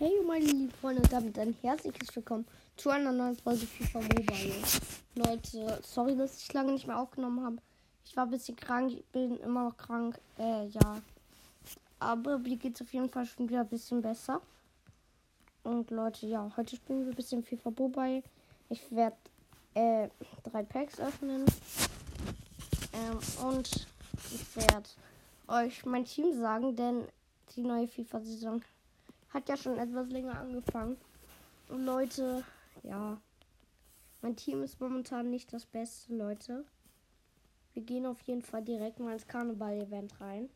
Hey meine lieben Freunde und damit ein herzliches Willkommen zu einer neuen Folge FIFA Mobile. Leute, sorry, dass ich lange nicht mehr aufgenommen habe. Ich war ein bisschen krank, ich bin immer noch krank. Äh, ja. Aber mir geht es auf jeden Fall schon wieder ein bisschen besser. Und Leute, ja, heute spielen wir ein bisschen FIFA Mobile. Ich werde äh, drei Packs öffnen. Ähm, und ich werde euch mein Team sagen, denn die neue FIFA-Saison hat ja schon etwas länger angefangen. Und Leute, ja, mein Team ist momentan nicht das Beste, Leute. Wir gehen auf jeden Fall direkt mal ins Karneval-Event rein.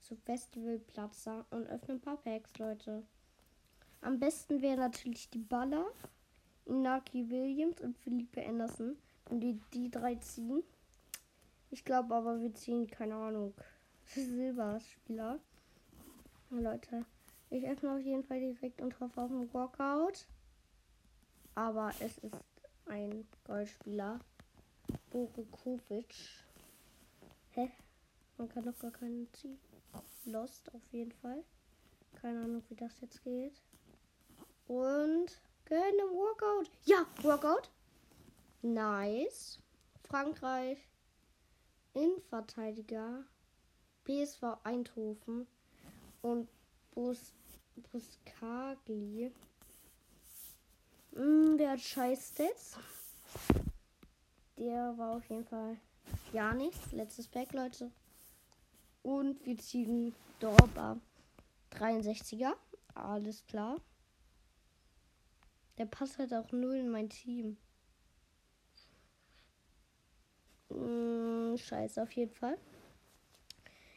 Zu Festival Plaza und öffnen ein paar Packs, Leute. Am besten wäre natürlich die Baller, Inaki Williams und Philippe Anderson. Und die, die drei ziehen. Ich glaube aber, wir ziehen, keine Ahnung, Silberspieler. Leute, ich öffne auf jeden Fall direkt und hoffe auf einen Walkout. Aber es ist ein Goldspieler. Borikovic. Hä? Man kann doch gar keinen ziehen. Lost auf jeden Fall. Keine Ahnung, wie das jetzt geht. Und gerne Walkout. Ja, Walkout. Nice. Frankreich. Innenverteidiger. PSV Eindhoven. Und Bus Buskagli. Mm, der hat scheiß Stats. Der war auf jeden Fall ja nichts. Letztes Pack, Leute. Und wir ziehen Dorba 63er. Alles klar. Der passt halt auch null in mein Team. Mm, scheiße, auf jeden Fall.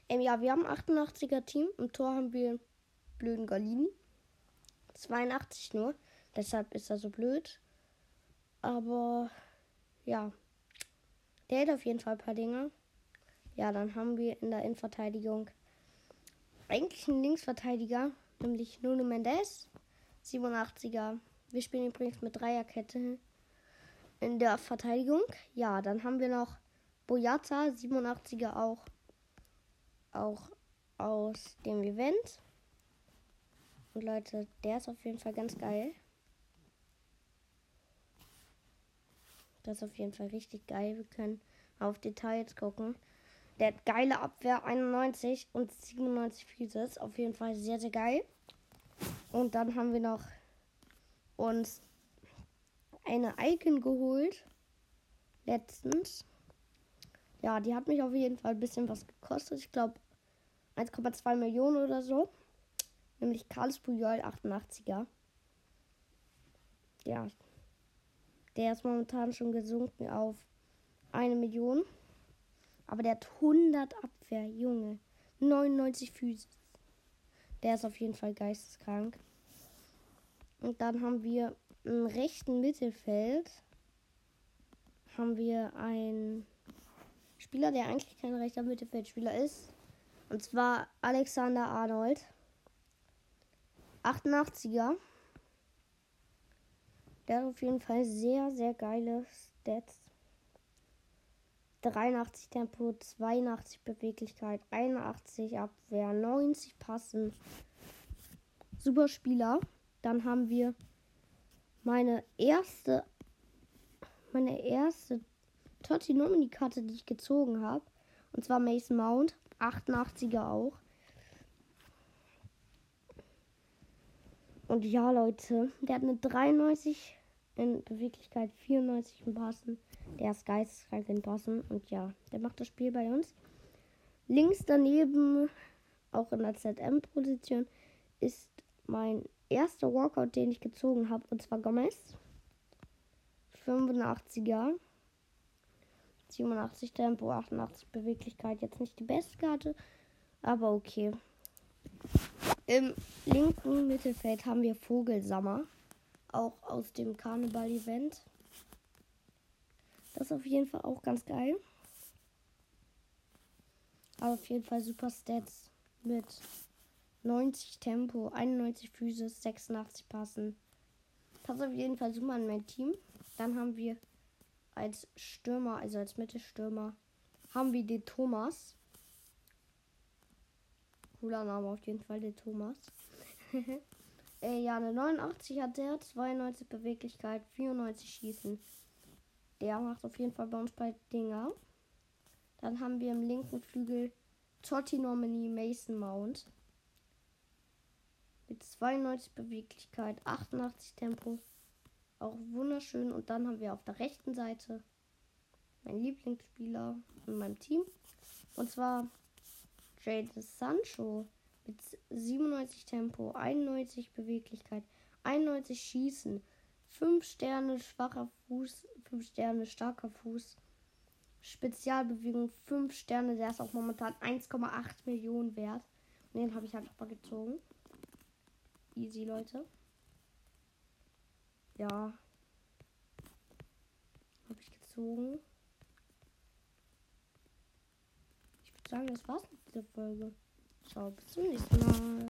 Ähm, ja, wir haben 88er Team. Im Tor haben wir blöden Galini. 82 nur. Deshalb ist er so blöd. Aber ja. Der hat auf jeden Fall ein paar Dinge. Ja, dann haben wir in der Innenverteidigung eigentlich einen Linksverteidiger, nämlich Nuno Mendes, 87er. Wir spielen übrigens mit Dreierkette in der Verteidigung. Ja, dann haben wir noch Boyata, 87er auch, auch aus dem Event. Und Leute, der ist auf jeden Fall ganz geil. Das ist auf jeden Fall richtig geil. Wir können auf Details gucken. Der hat geile Abwehr 91 und 97 Physis. Auf jeden Fall sehr, sehr geil. Und dann haben wir noch uns eine Icon geholt. Letztens. Ja, die hat mich auf jeden Fall ein bisschen was gekostet. Ich glaube 1,2 Millionen oder so nämlich Carlos Puyol 88er. Ja, der ist momentan schon gesunken auf eine Million. Aber der hat 100 Abwehr, Junge. 99 Füße. Der ist auf jeden Fall geisteskrank. Und dann haben wir im rechten Mittelfeld haben wir einen Spieler, der eigentlich kein rechter Mittelfeldspieler ist. Und zwar Alexander Arnold. 88er. Der hat auf jeden Fall sehr, sehr geile Stats. 83 Tempo, 82 Beweglichkeit, 81 Abwehr, 90 Passen. Super Spieler. Dann haben wir meine erste, meine erste Totti Nomini Karte, die ich gezogen habe. Und zwar Mason Mount, 88er auch. Und ja, Leute, der hat eine 93 in Beweglichkeit, 94 in Passen. Der ist geisteskrank in Passen. Und ja, der macht das Spiel bei uns. Links daneben, auch in der ZM-Position, ist mein erster Walkout, den ich gezogen habe. Und zwar Gomez. 85er. 87 Tempo, 88 Beweglichkeit. Jetzt nicht die beste Karte, aber okay. Im linken Mittelfeld haben wir Vogelsammer, auch aus dem Karneval-Event. Das ist auf jeden Fall auch ganz geil. Aber auf jeden Fall super Stats mit 90 Tempo, 91 Physis, 86 Passen. Passt auf jeden Fall super an mein Team. Dann haben wir als Stürmer, also als Mittelstürmer, haben wir den Thomas cooler Name auf jeden Fall, der Thomas. Äh, ja, eine 89 hat der, 92 Beweglichkeit, 94 Schießen. Der macht auf jeden Fall bei uns bei Dinger. Dann haben wir im linken Flügel Totti Nominee Mason Mount. Mit 92 Beweglichkeit, 88 Tempo. Auch wunderschön. Und dann haben wir auf der rechten Seite mein Lieblingsspieler in meinem Team. Und zwar Jade Sancho mit 97 Tempo, 91 Beweglichkeit, 91 Schießen, 5 Sterne schwacher Fuß, 5 Sterne starker Fuß, Spezialbewegung 5 Sterne, der ist auch momentan 1,8 Millionen wert. Und den habe ich halt mal gezogen. Easy, Leute. Ja. Habe ich gezogen. Ich würde sagen, das war's